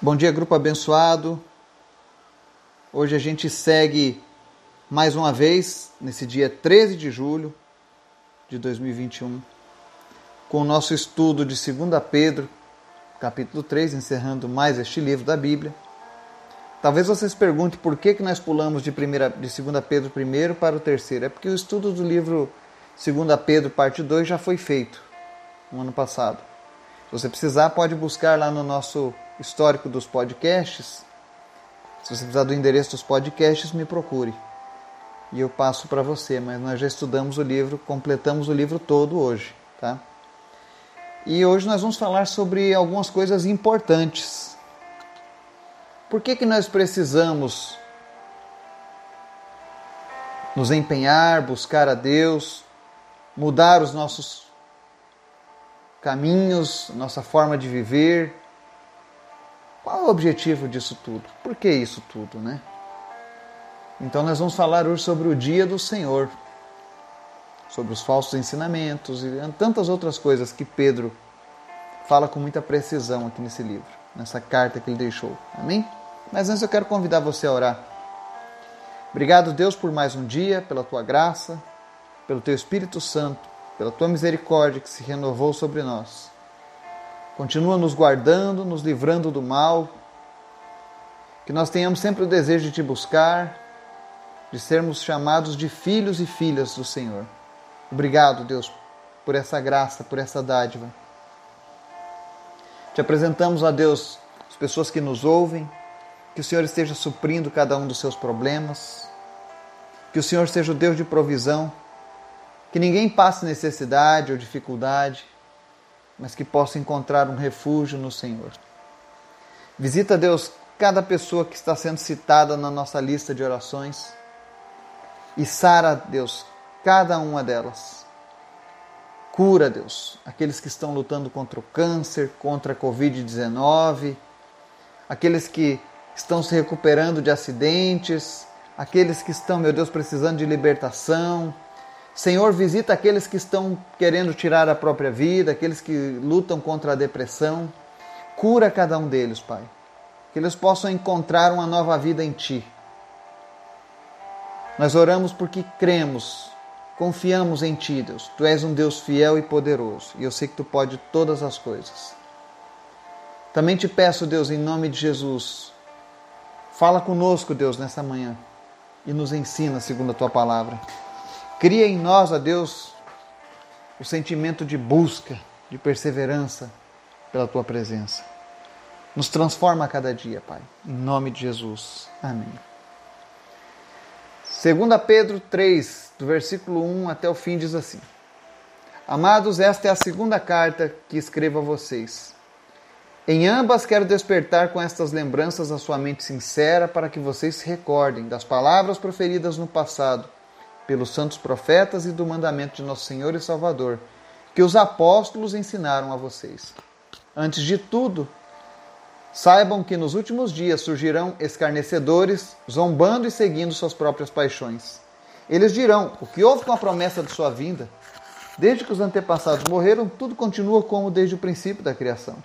Bom dia, grupo abençoado. Hoje a gente segue mais uma vez, nesse dia 13 de julho de 2021, com o nosso estudo de 2 Pedro, capítulo 3, encerrando mais este livro da Bíblia. Talvez vocês perguntem por que, que nós pulamos de, primeira, de 2 Pedro primeiro para o terceiro. É porque o estudo do livro 2 Pedro, parte 2, já foi feito no ano passado. Se você precisar, pode buscar lá no nosso histórico dos podcasts. Se você precisar do endereço dos podcasts, me procure. E eu passo para você, mas nós já estudamos o livro, completamos o livro todo hoje, tá? E hoje nós vamos falar sobre algumas coisas importantes. Por que, que nós precisamos nos empenhar, buscar a Deus, mudar os nossos caminhos, nossa forma de viver, qual é o objetivo disso tudo? Por que isso tudo, né? Então nós vamos falar hoje sobre o dia do Senhor, sobre os falsos ensinamentos e tantas outras coisas que Pedro fala com muita precisão aqui nesse livro, nessa carta que ele deixou. Amém? Mas antes eu quero convidar você a orar. Obrigado, Deus, por mais um dia, pela tua graça, pelo teu Espírito Santo, pela tua misericórdia que se renovou sobre nós. Continua nos guardando, nos livrando do mal. Que nós tenhamos sempre o desejo de te buscar, de sermos chamados de filhos e filhas do Senhor. Obrigado, Deus, por essa graça, por essa dádiva. Te apresentamos a Deus as pessoas que nos ouvem, que o Senhor esteja suprindo cada um dos seus problemas, que o Senhor seja o Deus de provisão, que ninguém passe necessidade ou dificuldade mas que possa encontrar um refúgio no Senhor. Visita, Deus, cada pessoa que está sendo citada na nossa lista de orações e sara, Deus, cada uma delas. Cura, Deus, aqueles que estão lutando contra o câncer, contra a Covid-19, aqueles que estão se recuperando de acidentes, aqueles que estão, meu Deus, precisando de libertação Senhor, visita aqueles que estão querendo tirar a própria vida, aqueles que lutam contra a depressão. Cura cada um deles, Pai. Que eles possam encontrar uma nova vida em Ti. Nós oramos porque cremos, confiamos em Ti, Deus. Tu és um Deus fiel e poderoso e eu sei que Tu pode todas as coisas. Também te peço, Deus, em nome de Jesus, fala conosco, Deus, nessa manhã e nos ensina segundo a Tua palavra. Cria em nós, ó Deus, o sentimento de busca, de perseverança pela tua presença. Nos transforma a cada dia, Pai. Em nome de Jesus. Amém. 2 Pedro 3, do versículo 1 até o fim, diz assim: Amados, esta é a segunda carta que escrevo a vocês. Em ambas quero despertar com estas lembranças a sua mente sincera para que vocês se recordem das palavras proferidas no passado pelos santos profetas e do mandamento de nosso Senhor e Salvador, que os apóstolos ensinaram a vocês. Antes de tudo, saibam que nos últimos dias surgirão escarnecedores, zombando e seguindo suas próprias paixões. Eles dirão: O que houve com a promessa de sua vinda? Desde que os antepassados morreram, tudo continua como desde o princípio da criação.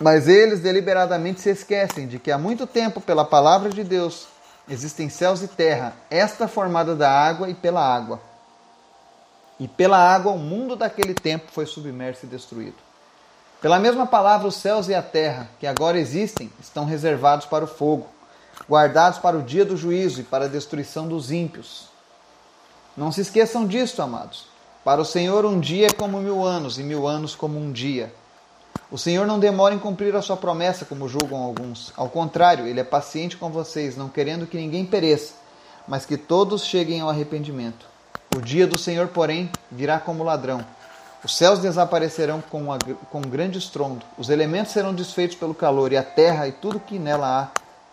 Mas eles deliberadamente se esquecem de que há muito tempo, pela palavra de Deus, Existem céus e terra, esta formada da água e pela água. E pela água o mundo daquele tempo foi submerso e destruído. Pela mesma palavra, os céus e a terra, que agora existem, estão reservados para o fogo, guardados para o dia do juízo e para a destruição dos ímpios. Não se esqueçam disto, amados. Para o Senhor, um dia é como mil anos, e mil anos como um dia. O Senhor não demora em cumprir a sua promessa, como julgam alguns. Ao contrário, ele é paciente com vocês, não querendo que ninguém pereça, mas que todos cheguem ao arrependimento. O dia do Senhor, porém, virá como ladrão. Os céus desaparecerão com, uma, com um grande estrondo, os elementos serão desfeitos pelo calor, e a terra e tudo que nela há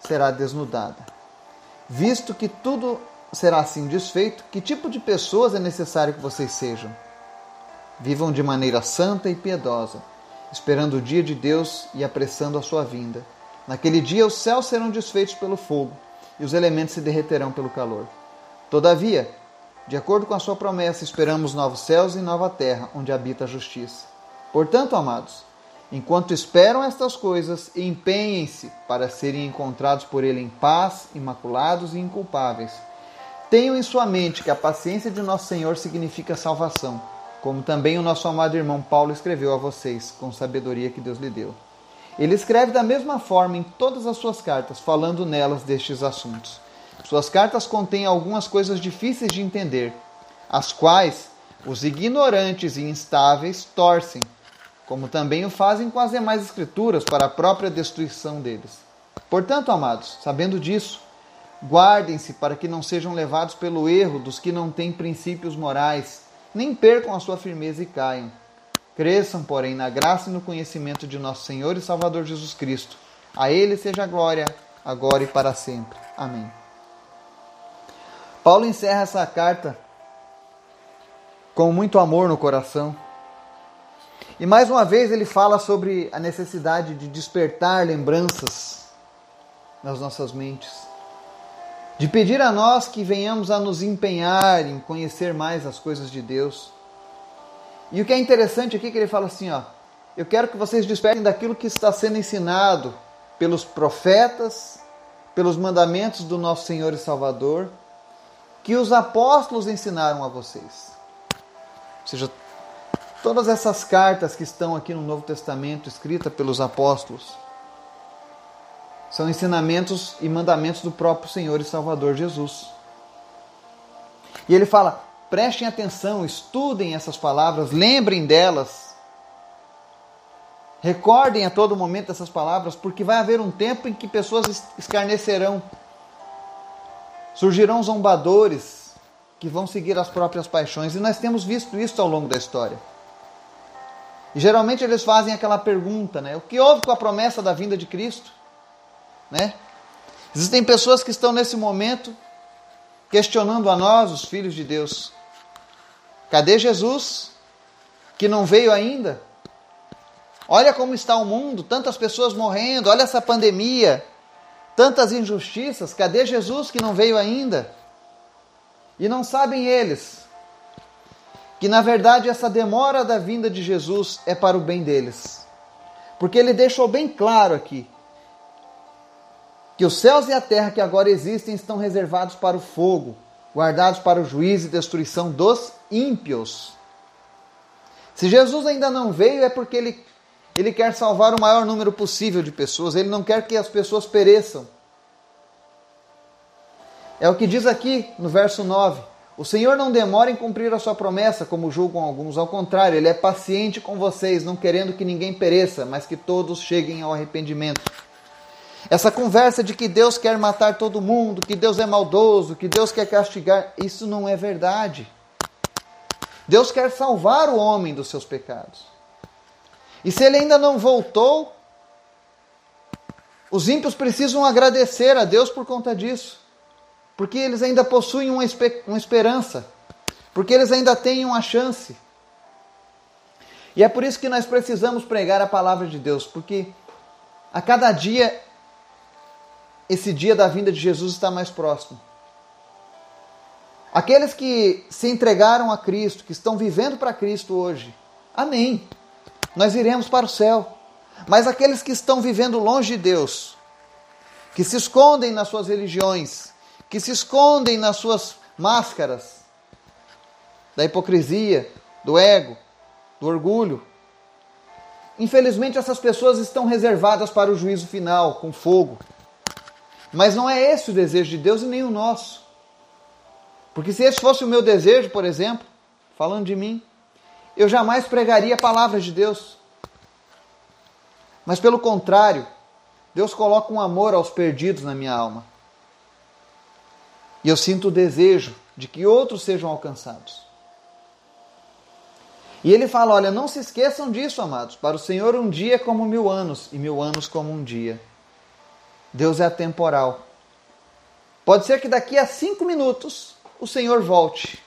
será desnudada. Visto que tudo será assim desfeito, que tipo de pessoas é necessário que vocês sejam? Vivam de maneira santa e piedosa esperando o dia de Deus e apressando a sua vinda. Naquele dia os céus serão desfeitos pelo fogo e os elementos se derreterão pelo calor. Todavia, de acordo com a sua promessa, esperamos novos céus e nova terra, onde habita a justiça. Portanto, amados, Enquanto esperam estas coisas, empenhem-se para serem encontrados por Ele em paz, imaculados e inculpáveis. Tenham em sua mente que a paciência de nosso Senhor significa salvação, como também o nosso amado irmão Paulo escreveu a vocês, com sabedoria que Deus lhe deu. Ele escreve da mesma forma em todas as suas cartas, falando nelas destes assuntos. Suas cartas contêm algumas coisas difíceis de entender, as quais os ignorantes e instáveis torcem como também o fazem com as demais escrituras para a própria destruição deles. Portanto, amados, sabendo disso, guardem-se para que não sejam levados pelo erro dos que não têm princípios morais, nem percam a sua firmeza e caiam. Cresçam, porém, na graça e no conhecimento de nosso Senhor e Salvador Jesus Cristo. A Ele seja a glória, agora e para sempre. Amém. Paulo encerra essa carta com muito amor no coração e mais uma vez ele fala sobre a necessidade de despertar lembranças nas nossas mentes, de pedir a nós que venhamos a nos empenhar em conhecer mais as coisas de Deus. E o que é interessante aqui é que ele fala assim, ó, eu quero que vocês despertem daquilo que está sendo ensinado pelos profetas, pelos mandamentos do nosso Senhor e Salvador, que os apóstolos ensinaram a vocês. Ou seja, Todas essas cartas que estão aqui no Novo Testamento, escritas pelos apóstolos, são ensinamentos e mandamentos do próprio Senhor e Salvador Jesus. E ele fala: prestem atenção, estudem essas palavras, lembrem delas, recordem a todo momento essas palavras, porque vai haver um tempo em que pessoas escarnecerão, surgirão zombadores que vão seguir as próprias paixões, e nós temos visto isso ao longo da história. E geralmente eles fazem aquela pergunta, né? O que houve com a promessa da vinda de Cristo? Né? Existem pessoas que estão nesse momento questionando a nós, os filhos de Deus. Cadê Jesus? Que não veio ainda? Olha como está o mundo, tantas pessoas morrendo, olha essa pandemia, tantas injustiças. Cadê Jesus que não veio ainda? E não sabem eles que na verdade essa demora da vinda de Jesus é para o bem deles. Porque ele deixou bem claro aqui que os céus e a terra que agora existem estão reservados para o fogo, guardados para o juízo e destruição dos ímpios. Se Jesus ainda não veio é porque ele, ele quer salvar o maior número possível de pessoas, ele não quer que as pessoas pereçam. É o que diz aqui no verso 9. O Senhor não demora em cumprir a sua promessa, como julgam alguns, ao contrário, ele é paciente com vocês, não querendo que ninguém pereça, mas que todos cheguem ao arrependimento. Essa conversa de que Deus quer matar todo mundo, que Deus é maldoso, que Deus quer castigar, isso não é verdade. Deus quer salvar o homem dos seus pecados. E se ele ainda não voltou, os ímpios precisam agradecer a Deus por conta disso porque eles ainda possuem uma, uma esperança, porque eles ainda têm uma chance. E é por isso que nós precisamos pregar a palavra de Deus, porque a cada dia esse dia da vinda de Jesus está mais próximo. Aqueles que se entregaram a Cristo, que estão vivendo para Cristo hoje, amém. Nós iremos para o céu. Mas aqueles que estão vivendo longe de Deus, que se escondem nas suas religiões, que se escondem nas suas máscaras da hipocrisia, do ego, do orgulho. Infelizmente, essas pessoas estão reservadas para o juízo final, com fogo. Mas não é esse o desejo de Deus e nem o nosso. Porque se esse fosse o meu desejo, por exemplo, falando de mim, eu jamais pregaria a palavra de Deus. Mas pelo contrário, Deus coloca um amor aos perdidos na minha alma. E eu sinto o desejo de que outros sejam alcançados. E ele fala: olha, não se esqueçam disso, amados. Para o Senhor, um dia é como mil anos, e mil anos como um dia. Deus é atemporal. Pode ser que daqui a cinco minutos o Senhor volte.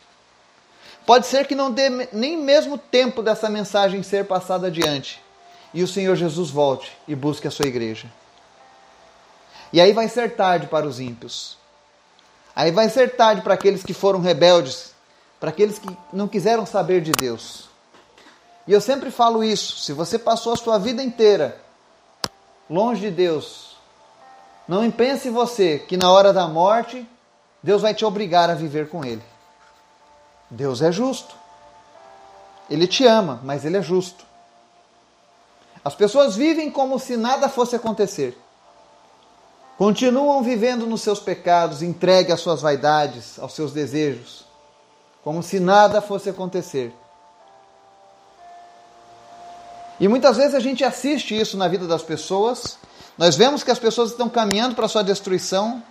Pode ser que não dê nem mesmo tempo dessa mensagem ser passada adiante. E o Senhor Jesus volte e busque a sua igreja. E aí vai ser tarde para os ímpios. Aí vai ser tarde para aqueles que foram rebeldes, para aqueles que não quiseram saber de Deus. E eu sempre falo isso: se você passou a sua vida inteira longe de Deus, não pense você que na hora da morte Deus vai te obrigar a viver com Ele. Deus é justo. Ele te ama, mas Ele é justo. As pessoas vivem como se nada fosse acontecer. Continuam vivendo nos seus pecados, entregue às suas vaidades, aos seus desejos, como se nada fosse acontecer. E muitas vezes a gente assiste isso na vida das pessoas, nós vemos que as pessoas estão caminhando para a sua destruição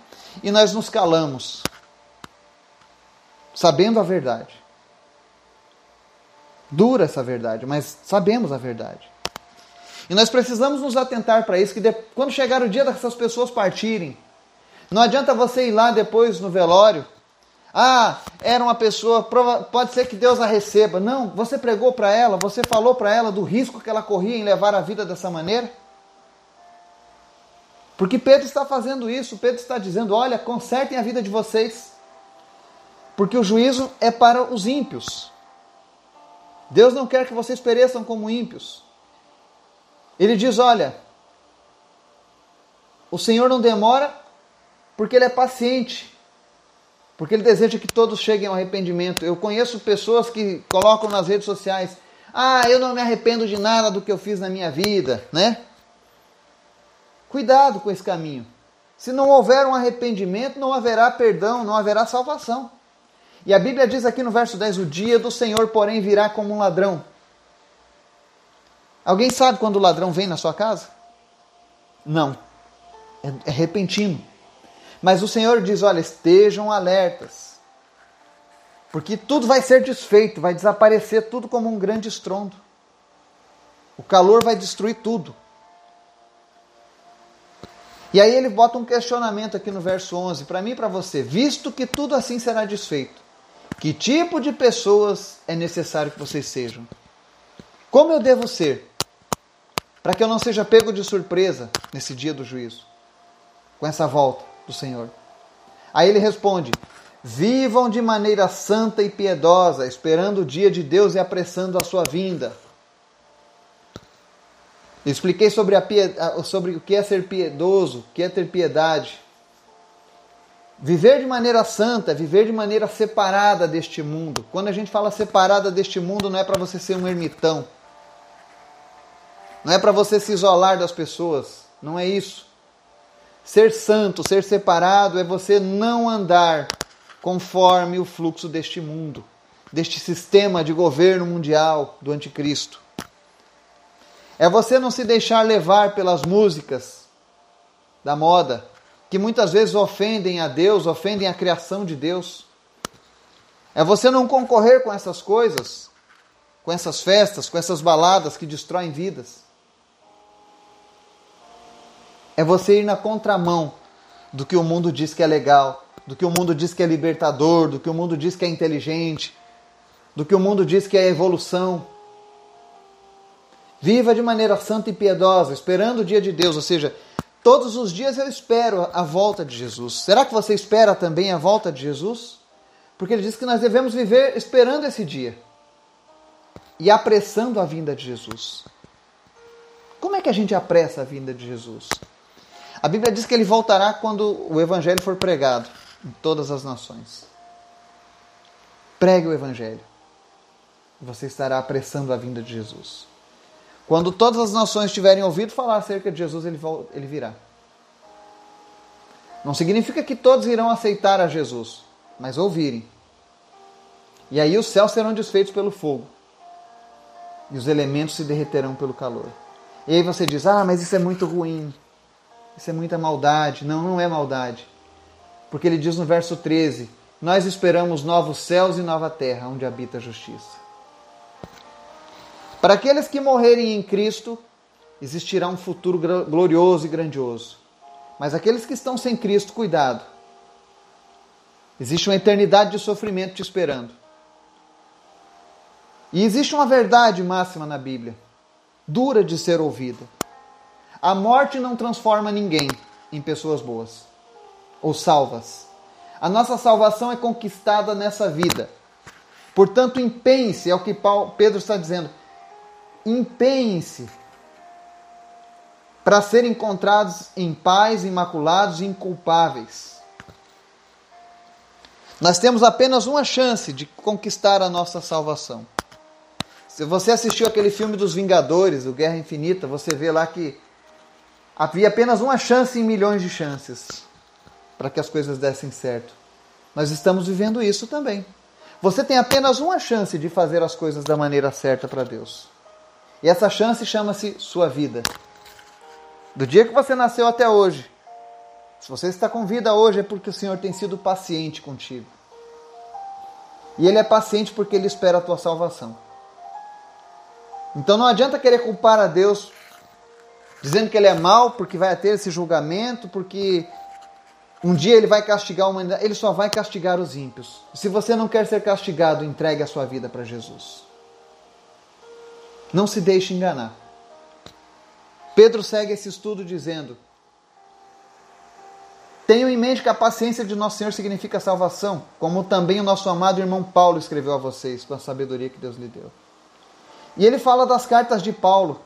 e nós nos calamos, sabendo a verdade. Dura essa verdade, mas sabemos a verdade. E nós precisamos nos atentar para isso, que de, quando chegar o dia dessas pessoas partirem, não adianta você ir lá depois no velório. Ah, era uma pessoa, pode ser que Deus a receba. Não, você pregou para ela, você falou para ela do risco que ela corria em levar a vida dessa maneira. Porque Pedro está fazendo isso, Pedro está dizendo: olha, consertem a vida de vocês, porque o juízo é para os ímpios. Deus não quer que vocês pereçam como ímpios. Ele diz: Olha, o Senhor não demora porque Ele é paciente, porque Ele deseja que todos cheguem ao arrependimento. Eu conheço pessoas que colocam nas redes sociais: Ah, eu não me arrependo de nada do que eu fiz na minha vida, né? Cuidado com esse caminho. Se não houver um arrependimento, não haverá perdão, não haverá salvação. E a Bíblia diz aqui no verso 10: O dia do Senhor, porém, virá como um ladrão. Alguém sabe quando o ladrão vem na sua casa? Não. É, é repentino. Mas o Senhor diz: olha, estejam alertas. Porque tudo vai ser desfeito, vai desaparecer tudo como um grande estrondo. O calor vai destruir tudo. E aí ele bota um questionamento aqui no verso 11, para mim e para você. Visto que tudo assim será desfeito, que tipo de pessoas é necessário que vocês sejam? Como eu devo ser? para que eu não seja pego de surpresa nesse dia do juízo, com essa volta do Senhor. Aí ele responde: Vivam de maneira santa e piedosa, esperando o dia de Deus e apressando a sua vinda. Expliquei sobre, a, sobre o que é ser piedoso, o que é ter piedade. Viver de maneira santa, viver de maneira separada deste mundo. Quando a gente fala separada deste mundo, não é para você ser um ermitão. Não é para você se isolar das pessoas. Não é isso. Ser santo, ser separado, é você não andar conforme o fluxo deste mundo, deste sistema de governo mundial do anticristo. É você não se deixar levar pelas músicas da moda, que muitas vezes ofendem a Deus, ofendem a criação de Deus. É você não concorrer com essas coisas, com essas festas, com essas baladas que destroem vidas. É você ir na contramão do que o mundo diz que é legal, do que o mundo diz que é libertador, do que o mundo diz que é inteligente, do que o mundo diz que é evolução. Viva de maneira santa e piedosa, esperando o dia de Deus, ou seja, todos os dias eu espero a volta de Jesus. Será que você espera também a volta de Jesus? Porque ele diz que nós devemos viver esperando esse dia e apressando a vinda de Jesus. Como é que a gente apressa a vinda de Jesus? A Bíblia diz que ele voltará quando o evangelho for pregado em todas as nações. Pregue o evangelho. Você estará apressando a vinda de Jesus. Quando todas as nações tiverem ouvido falar acerca de Jesus, ele, virá. Não significa que todos irão aceitar a Jesus, mas ouvirem. E aí os céus serão desfeitos pelo fogo. E os elementos se derreterão pelo calor. E aí você diz: Ah, mas isso é muito ruim. Isso é muita maldade. Não, não é maldade. Porque ele diz no verso 13: Nós esperamos novos céus e nova terra, onde habita a justiça. Para aqueles que morrerem em Cristo, existirá um futuro glorioso e grandioso. Mas aqueles que estão sem Cristo, cuidado. Existe uma eternidade de sofrimento te esperando. E existe uma verdade máxima na Bíblia, dura de ser ouvida. A morte não transforma ninguém em pessoas boas ou salvas. A nossa salvação é conquistada nessa vida. Portanto, empenhe-se, é o que Pedro está dizendo. Empenhem-se para serem encontrados em paz, imaculados e inculpáveis. Nós temos apenas uma chance de conquistar a nossa salvação. Se você assistiu aquele filme dos Vingadores, o Guerra Infinita, você vê lá que havia apenas uma chance em milhões de chances para que as coisas dessem certo. Nós estamos vivendo isso também. Você tem apenas uma chance de fazer as coisas da maneira certa para Deus. E essa chance chama-se sua vida. Do dia que você nasceu até hoje. Se você está com vida hoje é porque o Senhor tem sido paciente contigo. E Ele é paciente porque Ele espera a tua salvação. Então não adianta querer culpar a Deus dizendo que Ele é mau porque vai ter esse julgamento, porque um dia Ele vai castigar a humanidade. Ele só vai castigar os ímpios. Se você não quer ser castigado, entregue a sua vida para Jesus. Não se deixe enganar. Pedro segue esse estudo dizendo: Tenham em mente que a paciência de nosso Senhor significa salvação, como também o nosso amado irmão Paulo escreveu a vocês, com a sabedoria que Deus lhe deu. E ele fala das cartas de Paulo,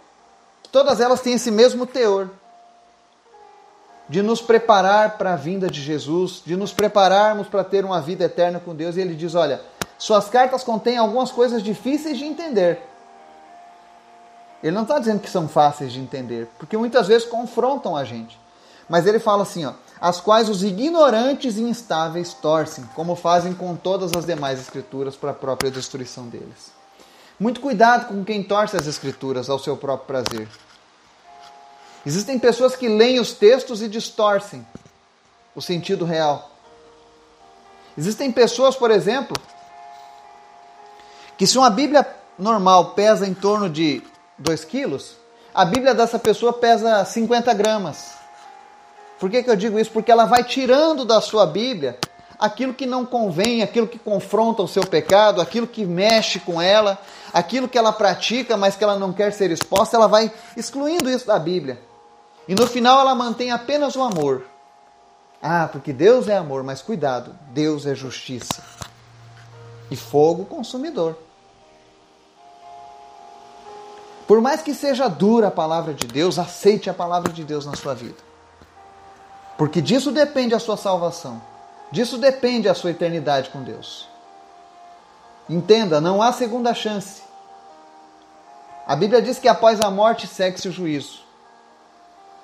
todas elas têm esse mesmo teor de nos preparar para a vinda de Jesus, de nos prepararmos para ter uma vida eterna com Deus. E ele diz: Olha, suas cartas contêm algumas coisas difíceis de entender, ele não está dizendo que são fáceis de entender, porque muitas vezes confrontam a gente. Mas ele fala assim, ó, as quais os ignorantes e instáveis torcem, como fazem com todas as demais escrituras para a própria destruição deles. Muito cuidado com quem torce as escrituras ao seu próprio prazer. Existem pessoas que leem os textos e distorcem o sentido real. Existem pessoas, por exemplo, que se uma Bíblia normal pesa em torno de 2 quilos, a Bíblia dessa pessoa pesa 50 gramas. Por que, que eu digo isso? Porque ela vai tirando da sua Bíblia aquilo que não convém, aquilo que confronta o seu pecado, aquilo que mexe com ela, aquilo que ela pratica, mas que ela não quer ser exposta, ela vai excluindo isso da Bíblia. E no final ela mantém apenas o amor. Ah, porque Deus é amor, mas cuidado, Deus é justiça. E fogo consumidor. Por mais que seja dura a palavra de Deus, aceite a palavra de Deus na sua vida. Porque disso depende a sua salvação. Disso depende a sua eternidade com Deus. Entenda, não há segunda chance. A Bíblia diz que após a morte segue-se o juízo.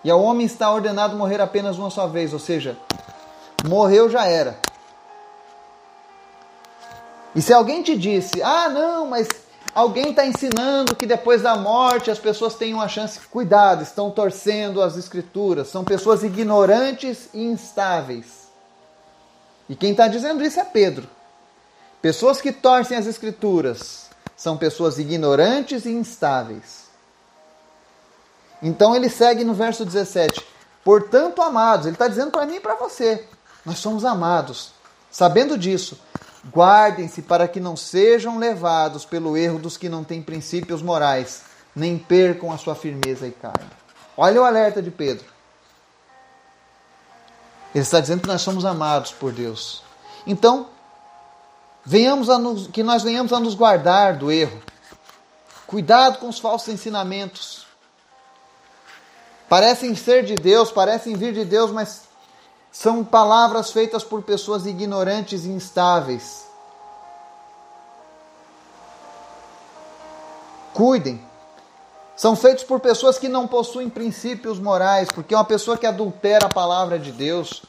E ao homem está ordenado morrer apenas uma só vez, ou seja, morreu já era. E se alguém te disse, ah, não, mas Alguém está ensinando que depois da morte as pessoas têm uma chance. Cuidado, estão torcendo as escrituras. São pessoas ignorantes e instáveis. E quem está dizendo isso é Pedro. Pessoas que torcem as escrituras são pessoas ignorantes e instáveis. Então ele segue no verso 17: Portanto, amados, ele está dizendo para mim e para você, nós somos amados. Sabendo disso, Guardem-se para que não sejam levados pelo erro dos que não têm princípios morais, nem percam a sua firmeza e carne. Olha o alerta de Pedro. Ele está dizendo que nós somos amados por Deus. Então, venhamos a nos, que nós venhamos a nos guardar do erro. Cuidado com os falsos ensinamentos. Parecem ser de Deus, parecem vir de Deus, mas são palavras feitas por pessoas ignorantes e instáveis. Cuidem. São feitos por pessoas que não possuem princípios morais, porque uma pessoa que adultera a palavra de Deus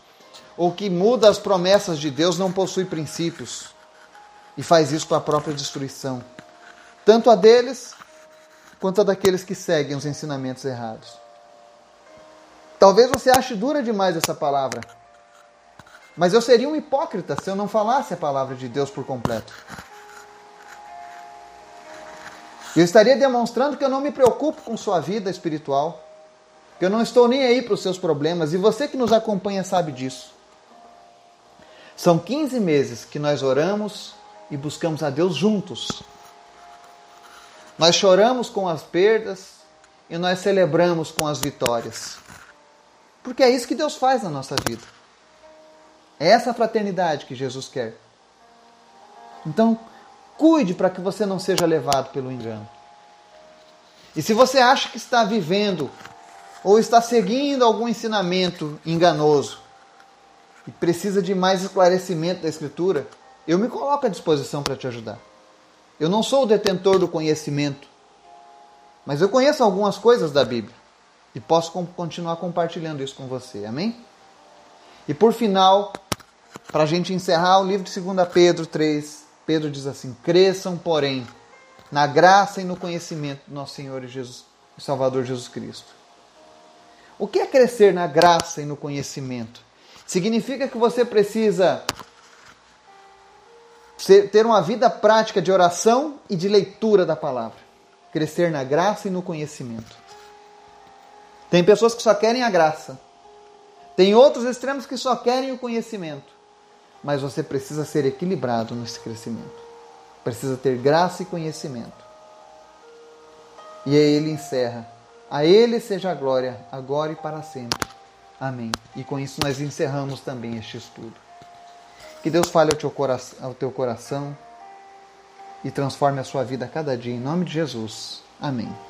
ou que muda as promessas de Deus não possui princípios e faz isso para a própria destruição, tanto a deles quanto a daqueles que seguem os ensinamentos errados. Talvez você ache dura demais essa palavra, mas eu seria um hipócrita se eu não falasse a palavra de Deus por completo. Eu estaria demonstrando que eu não me preocupo com sua vida espiritual, que eu não estou nem aí para os seus problemas, e você que nos acompanha sabe disso. São 15 meses que nós oramos e buscamos a Deus juntos. Nós choramos com as perdas e nós celebramos com as vitórias. Porque é isso que Deus faz na nossa vida. É essa fraternidade que Jesus quer. Então, cuide para que você não seja levado pelo engano. E se você acha que está vivendo ou está seguindo algum ensinamento enganoso e precisa de mais esclarecimento da Escritura, eu me coloco à disposição para te ajudar. Eu não sou o detentor do conhecimento, mas eu conheço algumas coisas da Bíblia e posso continuar compartilhando isso com você. Amém? E por final, para a gente encerrar o livro de 2 Pedro 3, Pedro diz assim: Cresçam, porém, na graça e no conhecimento do nosso Senhor e Jesus, Salvador Jesus Cristo. O que é crescer na graça e no conhecimento? Significa que você precisa ter uma vida prática de oração e de leitura da palavra. Crescer na graça e no conhecimento. Tem pessoas que só querem a graça. Tem outros extremos que só querem o conhecimento. Mas você precisa ser equilibrado nesse crescimento. Precisa ter graça e conhecimento. E aí ele encerra a Ele seja a glória, agora e para sempre. Amém. E com isso nós encerramos também este estudo. Que Deus fale ao teu coração, ao teu coração e transforme a sua vida a cada dia, em nome de Jesus. Amém.